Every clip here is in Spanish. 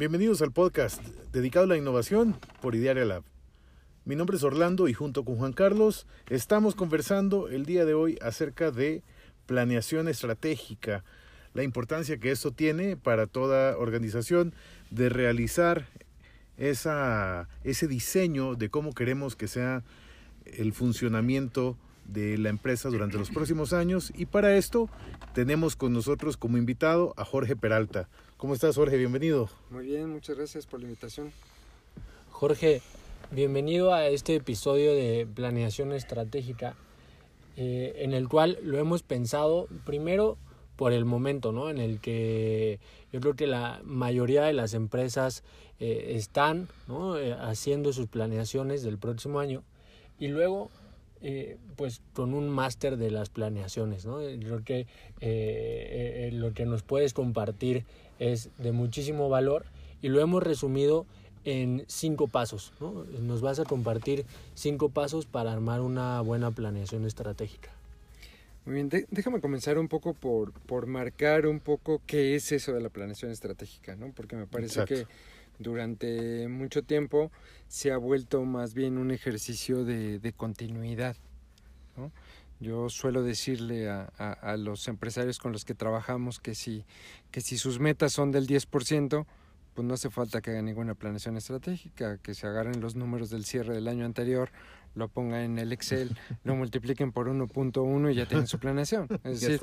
Bienvenidos al podcast dedicado a la innovación por Idearia Lab. Mi nombre es Orlando y junto con Juan Carlos estamos conversando el día de hoy acerca de planeación estratégica, la importancia que esto tiene para toda organización de realizar esa, ese diseño de cómo queremos que sea el funcionamiento de la empresa durante los próximos años y para esto tenemos con nosotros como invitado a Jorge Peralta. ¿Cómo estás Jorge? Bienvenido. Muy bien, muchas gracias por la invitación. Jorge, bienvenido a este episodio de planeación estratégica eh, en el cual lo hemos pensado primero por el momento, ¿no? En el que yo creo que la mayoría de las empresas eh, están ¿no? Eh, haciendo sus planeaciones del próximo año y luego eh, pues con un máster de las planeaciones, ¿no? Creo que lo que nos puedes compartir es de muchísimo valor y lo hemos resumido en cinco pasos, ¿no? Nos vas a compartir cinco pasos para armar una buena planeación estratégica. Muy bien, déjame comenzar un poco por, por marcar un poco qué es eso de la planeación estratégica, ¿no? Porque me parece que durante mucho tiempo se ha vuelto más bien un ejercicio de, de continuidad, ¿no? Yo suelo decirle a, a, los empresarios con los que trabajamos que si, que si sus metas son del 10%, pues no hace falta que hagan ninguna planeación estratégica, que se agarren los números del cierre del año anterior, lo pongan en el Excel, lo multipliquen por 1.1 y ya tienen su planeación. Es decir,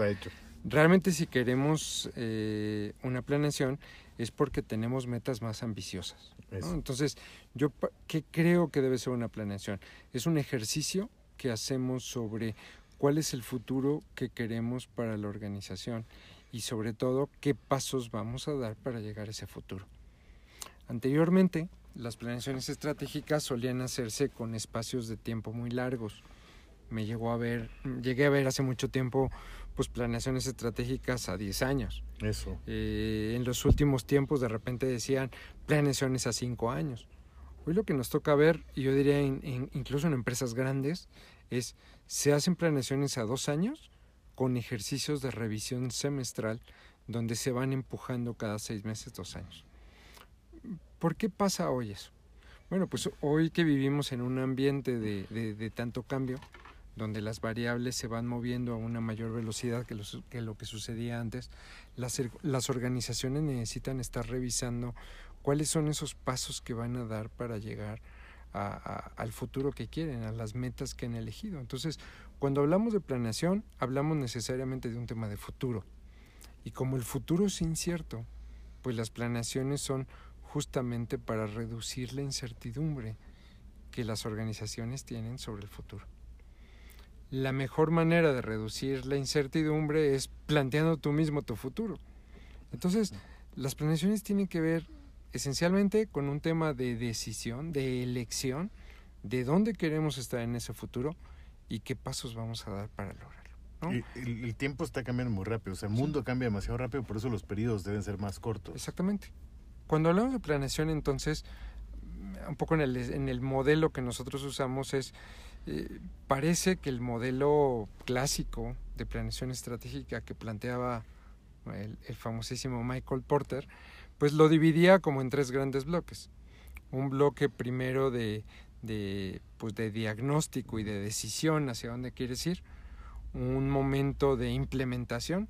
realmente si queremos eh, una planeación es porque tenemos metas más ambiciosas. Entonces, yo qué creo que debe ser una planeación? Es un ejercicio que hacemos sobre cuál es el futuro que queremos para la organización y sobre todo qué pasos vamos a dar para llegar a ese futuro. Anteriormente, las planeaciones estratégicas solían hacerse con espacios de tiempo muy largos. Me llegó a ver, llegué a ver hace mucho tiempo pues planeaciones estratégicas a 10 años. Eso. Eh, en los últimos tiempos de repente decían planeaciones a 5 años. Hoy lo que nos toca ver, y yo diría incluso en empresas grandes, es se hacen planeaciones a 2 años con ejercicios de revisión semestral donde se van empujando cada 6 meses, 2 años. ¿Por qué pasa hoy eso? Bueno, pues hoy que vivimos en un ambiente de, tanto cambio, donde las variables se van moviendo a una mayor velocidad que, lo que sucedía antes, las, las organizaciones necesitan estar revisando cuáles son esos pasos que van a dar para llegar al futuro que quieren, a las metas que han elegido. Entonces, cuando hablamos de planeación, hablamos necesariamente de un tema de futuro. Y como el futuro es incierto, pues las planeaciones son justamente para reducir la incertidumbre que las organizaciones tienen sobre el futuro. La mejor manera de reducir la incertidumbre es planteando tú mismo tu futuro. Entonces, las planeaciones tienen que ver esencialmente con un tema de decisión, de elección, de dónde queremos estar en ese futuro y qué pasos vamos a dar para lograrlo. El, tiempo está cambiando muy rápido, o sea, el mundo cambia demasiado rápido, por eso los periodos deben ser más cortos. Exactamente. Cuando hablamos de planeación, entonces, un poco en el, en el modelo que nosotros usamos es, parece que el modelo clásico de planeación estratégica que planteaba el, el, famosísimo Michael Porter, pues lo dividía como en tres grandes bloques. Un bloque primero de, pues de diagnóstico y de decisión hacia dónde quieres ir, un momento de implementación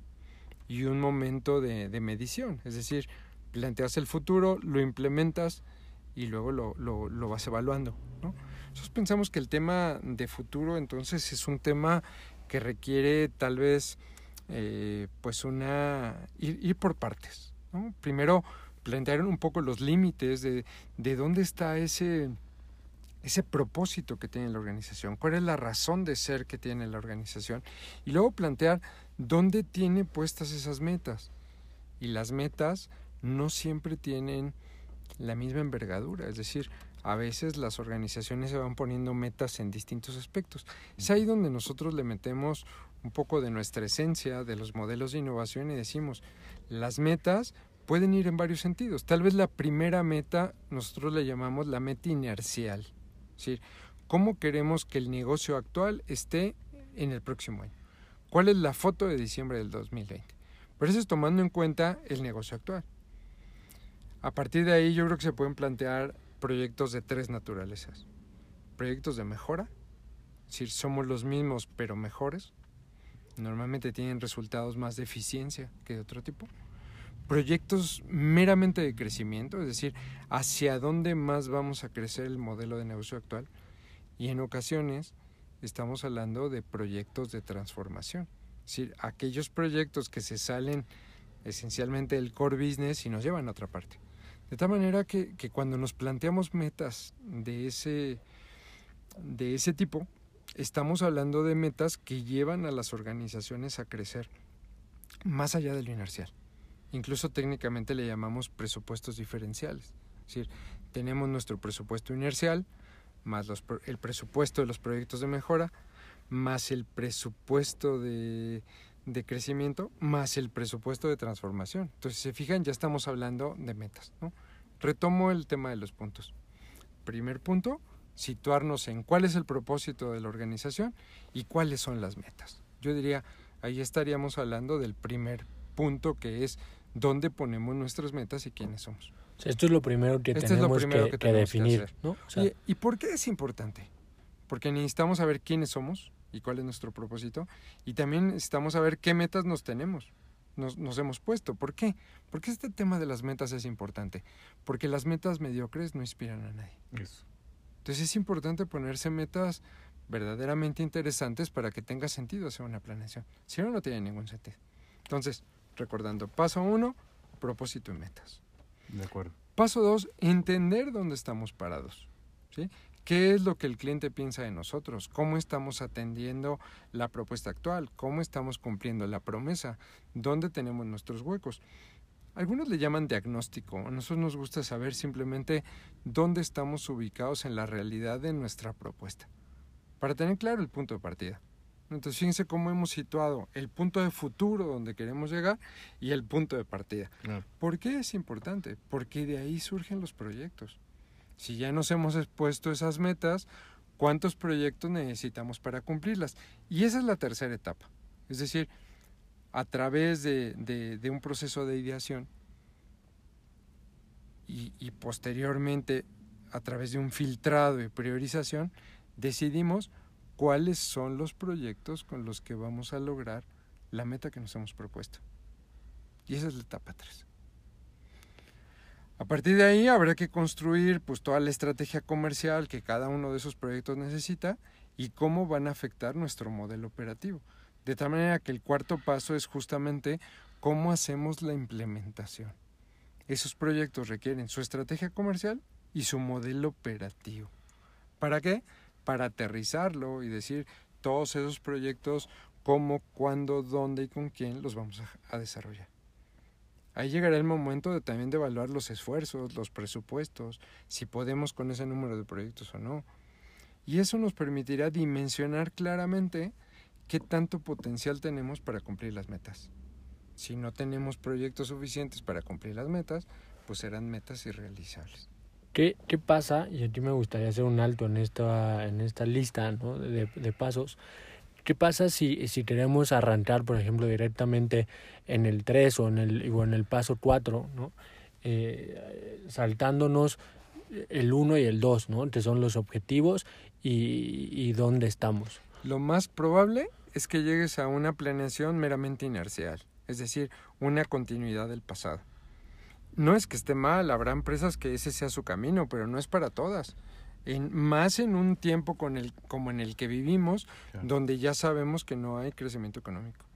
y un momento de, medición, es decir, planteas el futuro, lo implementas y luego lo, lo, lo vas evaluando. Nosotros pensamos que el tema de futuro entonces es un tema que requiere tal vez eh, pues una ir, por partes. Primero plantear un poco los límites de, de dónde está ese, ese propósito que tiene la organización, cuál es la razón de ser que tiene la organización y luego plantear dónde tiene puestas esas metas. Y las metas no siempre tienen la misma envergadura, es decir, a veces las organizaciones se van poniendo metas en distintos aspectos. Es ahí donde nosotros le metemos un poco de nuestra esencia, de los modelos de innovación y decimos, las metas pueden ir en varios sentidos. Tal vez la primera meta nosotros le llamamos la meta inercial, es decir, cómo queremos que el negocio actual esté en el próximo año. ¿Cuál es la foto de diciembre del 2020? Pero eso es tomando en cuenta el negocio actual. A partir de ahí yo creo que se pueden plantear proyectos de tres naturalezas. Proyectos de mejora, decir, somos los mismos pero mejores. Normalmente tienen resultados más de eficiencia que de otro tipo. Proyectos meramente de crecimiento, es decir, hacia dónde más vamos a crecer el modelo de negocio actual. Y en ocasiones estamos hablando de proyectos de transformación. Es decir, aquellos proyectos que se salen esencialmente del core business y nos llevan a otra parte. De tal manera que, que cuando nos planteamos metas de ese, de ese tipo, estamos hablando de metas que llevan a las organizaciones a crecer más allá de lo inercial. Incluso técnicamente le llamamos presupuestos diferenciales. Es decir, tenemos nuestro presupuesto inercial, más el presupuesto de los proyectos de mejora, más el presupuesto de, de, crecimiento, más el presupuesto de transformación. Entonces, si se fijan, ya estamos hablando de metas. ¿no? Retomo el tema de los puntos. Primer punto, situarnos en cuál es el propósito de la organización y cuáles son las metas. Yo diría, ahí estaríamos hablando del primer punto que es dónde ponemos nuestras metas y quiénes somos. esto es lo primero que tenemos que, definir. ¿Y, por qué es importante? Porque necesitamos saber quiénes somos y cuál es nuestro propósito y también necesitamos saber qué metas nos tenemos. Nos, nos, hemos puesto. ¿Por qué? Porque este tema de las metas es importante. Porque las metas mediocres no inspiran a nadie. Eso. Entonces es importante ponerse metas verdaderamente interesantes para que tenga sentido hacer una planeación. Si no, no tiene ningún sentido. Entonces, recordando, paso uno, propósito y metas. De acuerdo. Paso dos, entender dónde estamos parados. ¿sí? ¿Qué es lo que el cliente piensa de nosotros? ¿Cómo estamos atendiendo la propuesta actual? ¿Cómo estamos cumpliendo la promesa? ¿Dónde tenemos nuestros huecos? Algunos le llaman diagnóstico. A nosotros nos gusta saber simplemente dónde estamos ubicados en la realidad de nuestra propuesta, para tener claro el punto de partida. Entonces fíjense cómo hemos situado el punto de futuro donde queremos llegar y el punto de partida. ¿Por qué es importante? Porque de ahí surgen los proyectos. Si ya nos hemos expuesto esas metas, ¿cuántos proyectos necesitamos para cumplirlas? Y esa es la tercera etapa. Es decir, a través de, un proceso de ideación y, posteriormente a través de un filtrado y priorización, decidimos cuáles son los proyectos con los que vamos a lograr la meta que nos hemos propuesto. Y esa es la etapa 3. A partir de ahí habrá que construir pues toda la estrategia comercial que cada uno de esos proyectos necesita y cómo van a afectar nuestro modelo operativo. De tal manera que el cuarto paso es justamente cómo hacemos la implementación. Esos proyectos requieren su estrategia comercial y su modelo operativo. ¿Para qué? Para aterrizarlo y decir todos esos proyectos, cómo, cuándo, dónde y con quién los vamos a, desarrollar. Ahí llegará el momento de también de evaluar los esfuerzos, los presupuestos, si podemos con ese número de proyectos o no. Y eso nos permitirá dimensionar claramente qué tanto potencial tenemos para cumplir las metas. Si no tenemos proyectos suficientes para cumplir las metas, pues serán metas irrealizables. ¿Qué, qué pasa? Y aquí me gustaría hacer un alto en esta, en esta lista ¿no? de, pasos. ¿Qué pasa si, si queremos arrancar, por ejemplo, directamente en el 3 o en el, o en el paso 4, ¿no? Eh, saltándonos el 1 y el 2, ¿no? que son los objetivos y, y dónde estamos? Lo más probable es que llegues a una planeación meramente inercial, es decir, una continuidad del pasado. No es que esté mal, habrá empresas que ese sea su camino, pero no es para todas. En, más en un tiempo con el, como en el que vivimos, donde ya sabemos que no hay crecimiento económico.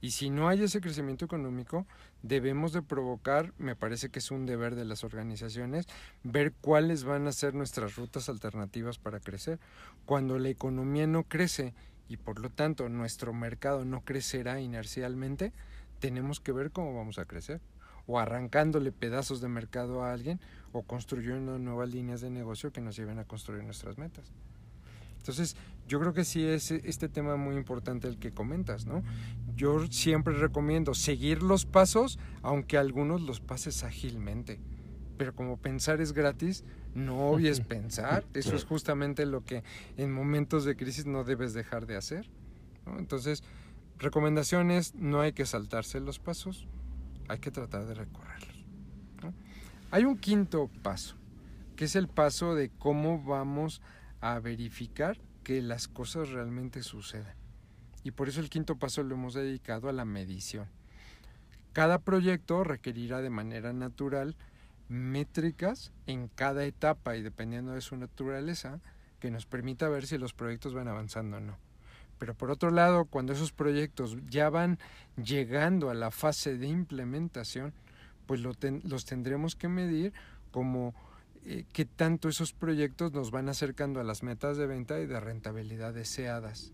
Y si no hay ese crecimiento económico, debemos de provocar, me parece que es un deber de las organizaciones, ver cuáles van a ser nuestras rutas alternativas para crecer. Cuando la economía no crece y por lo tanto nuestro mercado no crecerá inercialmente, tenemos que ver cómo vamos a crecer. O arrancándole pedazos de mercado a alguien o construyendo nuevas líneas de negocio que nos lleven a construir nuestras metas. Entonces, yo creo que sí es este tema muy importante el que comentas, ¿no? Yo siempre recomiendo seguir los pasos, aunque algunos los pases ágilmente. Pero como pensar es gratis, no obvies pensar. Eso es justamente lo que en momentos de crisis no debes dejar de hacer. Entonces, recomendaciones, no hay que saltarse los pasos, hay que tratar de recorrerlos. Hay un quinto paso, que es el paso de cómo vamos a verificar que las cosas realmente sucedan. Y por eso el quinto paso lo hemos dedicado a la medición. Cada proyecto requerirá de manera natural métricas en cada etapa y dependiendo de su naturaleza que nos permita ver si los proyectos van avanzando o no. Pero por otro lado, cuando esos proyectos ya van llegando a la fase de implementación, pues los tendremos que medir como eh, qué tanto esos proyectos nos van acercando a las metas de venta y de rentabilidad deseadas.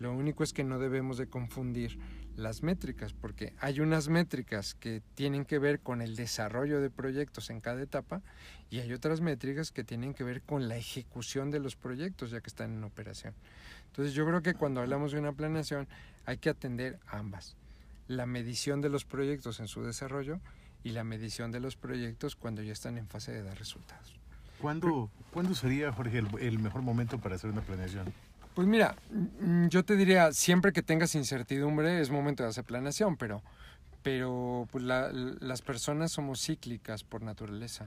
Lo único es que no debemos de confundir las métricas, porque hay unas métricas que tienen que ver con el desarrollo de proyectos en cada etapa y hay otras métricas que tienen que ver con la ejecución de los proyectos ya que están en operación. Entonces yo creo que cuando hablamos de una planeación hay que atender ambas. La medición de los proyectos en su desarrollo y la medición de los proyectos cuando ya están en fase de dar resultados. ¿Cuándo, ¿cuándo sería, Jorge, el mejor momento para hacer una planeación? Pues mira, mm, yo te diría, siempre que tengas incertidumbre es momento de hacer planeación, pero, pero pues las personas somos cíclicas por naturaleza.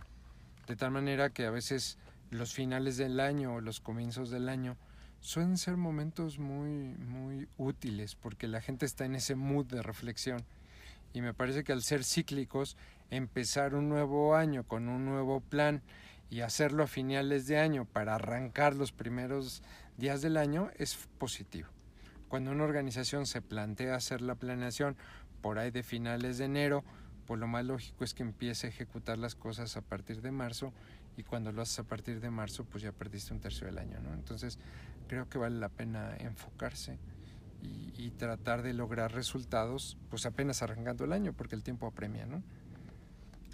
De tal manera que a veces los finales del año o los comienzos del año suelen ser momentos muy, muy útiles porque la gente está en ese mood de reflexión. Y me parece que al ser cíclicos, empezar un nuevo año con un nuevo plan y hacerlo a finales de año para arrancar los primeros días del año es positivo. Cuando una organización se plantea hacer la planeación por ahí de finales de enero, pues lo más lógico es que empiece a ejecutar las cosas a partir de marzo y cuando lo haces a partir de marzo pues ya perdiste un tercio del año, ¿no? Entonces creo que vale la pena enfocarse y, tratar de lograr resultados pues apenas arrancando el año porque el tiempo apremia, ¿no?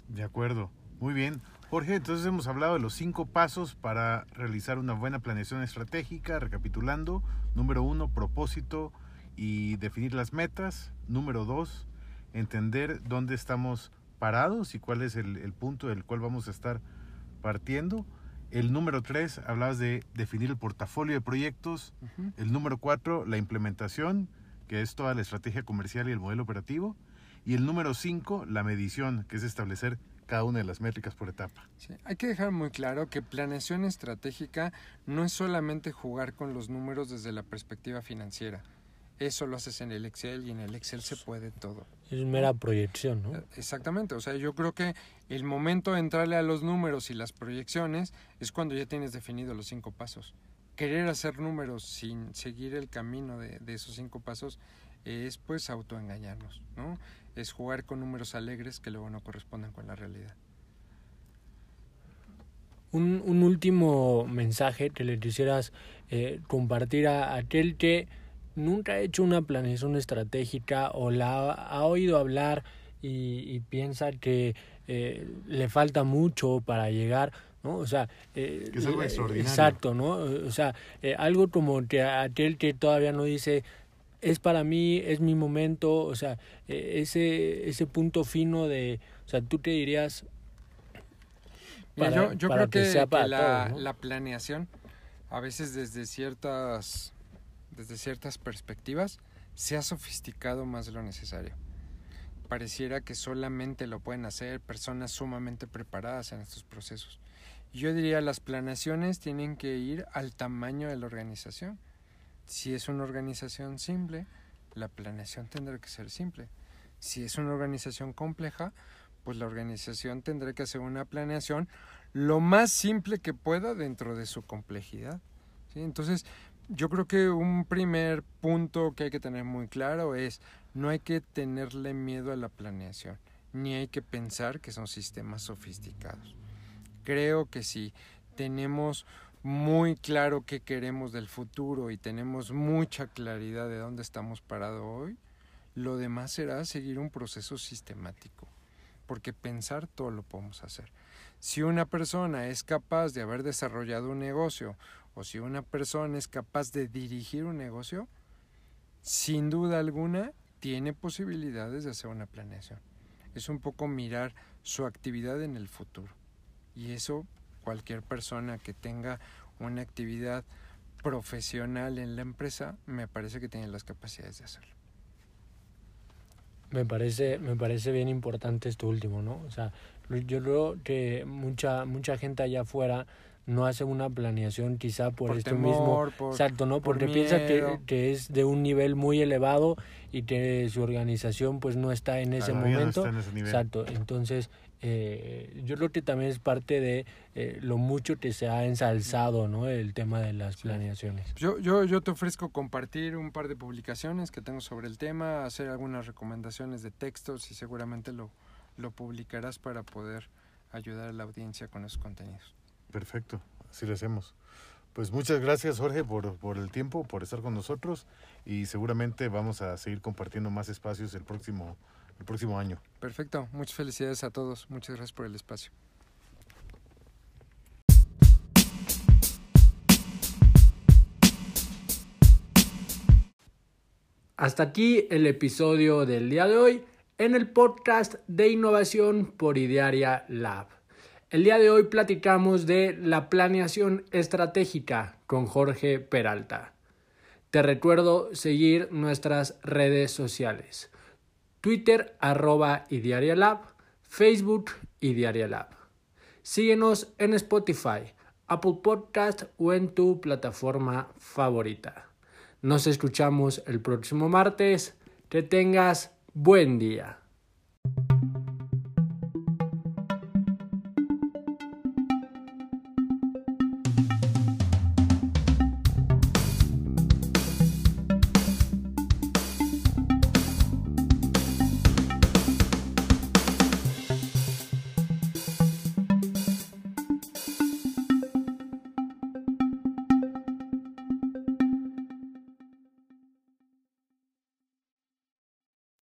De acuerdo, muy bien. Jorge, entonces hemos hablado de los cinco pasos para realizar una buena planeación estratégica, recapitulando. Número uno, propósito y definir las metas. Número dos, entender dónde estamos parados y cuál es el, punto del cual vamos a estar partiendo. El número tres, hablabas de definir el portafolio de proyectos. El número cuatro, la implementación, que es toda la estrategia comercial y el modelo operativo. Y el número cinco, la medición, que es establecer cada una de las métricas por etapa. hay que dejar muy claro que planeación estratégica no es solamente jugar con los números desde la perspectiva financiera. Eso lo haces en el Excel y en el Excel se puede todo. Es mera proyección, ¿no? Eh, exactamente, o sea, yo creo que el momento de entrarle a los números y las proyecciones es cuando ya tienes definido los cinco pasos. Querer hacer números sin seguir el camino de, de esos cinco pasos es pues autoengañarnos, ¿no? es jugar con números alegres que luego no corresponden con la realidad. Un, un último mensaje que le quisieras eh, compartir a aquel que nunca ha hecho una planeación estratégica o la ha, oído hablar y, piensa que eh, le falta mucho para llegar, ¿no? O sea, eh, es algo extraordinario. Exacto, ¿no? O sea, algo como que aquel que todavía no dice, es para mí, es mi momento, o sea, ese, ese punto fino de, o sea, tú te dirías... yo, yo creo que, la, la, planeación, a veces desde ciertas, desde ciertas perspectivas, se ha sofisticado más lo necesario. Pareciera que solamente lo pueden hacer personas sumamente preparadas en estos procesos. Yo diría las planeaciones tienen que ir al tamaño de la organización si es una organización simple, la planeación tendrá que ser simple. Si es una organización compleja, pues la organización tendrá que hacer una planeación lo más simple que pueda dentro de su complejidad. Entonces, yo creo que un primer punto que hay que tener muy claro es no hay que tenerle miedo a la planeación, ni hay que pensar que son sistemas sofisticados. Creo que si tenemos muy claro qué queremos del futuro y tenemos mucha claridad de dónde estamos parados hoy, lo demás será seguir un proceso sistemático, porque pensar todo lo podemos hacer. Si una persona es capaz de haber desarrollado un negocio o si una persona es capaz de dirigir un negocio, sin duda alguna tiene posibilidades de hacer una planeación. Es un poco mirar su actividad en el futuro. Y eso cualquier persona que tenga una actividad profesional en la empresa, me parece que tiene las capacidades de hacerlo. Me parece, me parece bien importante esto último, ¿no? O sea, Yo creo que mucha, mucha gente allá afuera no hace una planeación quizá por, esto mismo. Exacto, ¿no? Porque piensa que, que, es de un nivel muy elevado y que su organización pues no está en ese momento. Exacto, entonces eh, yo creo que también es parte de eh, lo mucho que se ha ensalzado ¿no? el tema de las planeaciones. Yo, yo, yo te ofrezco compartir un par de publicaciones que tengo sobre el tema, hacer algunas recomendaciones de textos y seguramente lo, lo publicarás para poder ayudar a la audiencia con esos contenidos. Perfecto, así lo hacemos. Pues muchas gracias Jorge por, por el tiempo, por estar con nosotros y seguramente vamos a seguir compartiendo más espacios el próximo el próximo año. Perfecto, muchas felicidades a todos, muchas gracias por el espacio. Hasta aquí el episodio del día de hoy en el podcast de innovación por Idearia Lab. El día de hoy platicamos de la planeación estratégica con Jorge Peralta. Te recuerdo seguir nuestras redes sociales. Twitter arroba Lab, Facebook Lab. Síguenos en Spotify, Apple Podcast o en tu plataforma favorita. Nos escuchamos el próximo martes. Que tengas buen día.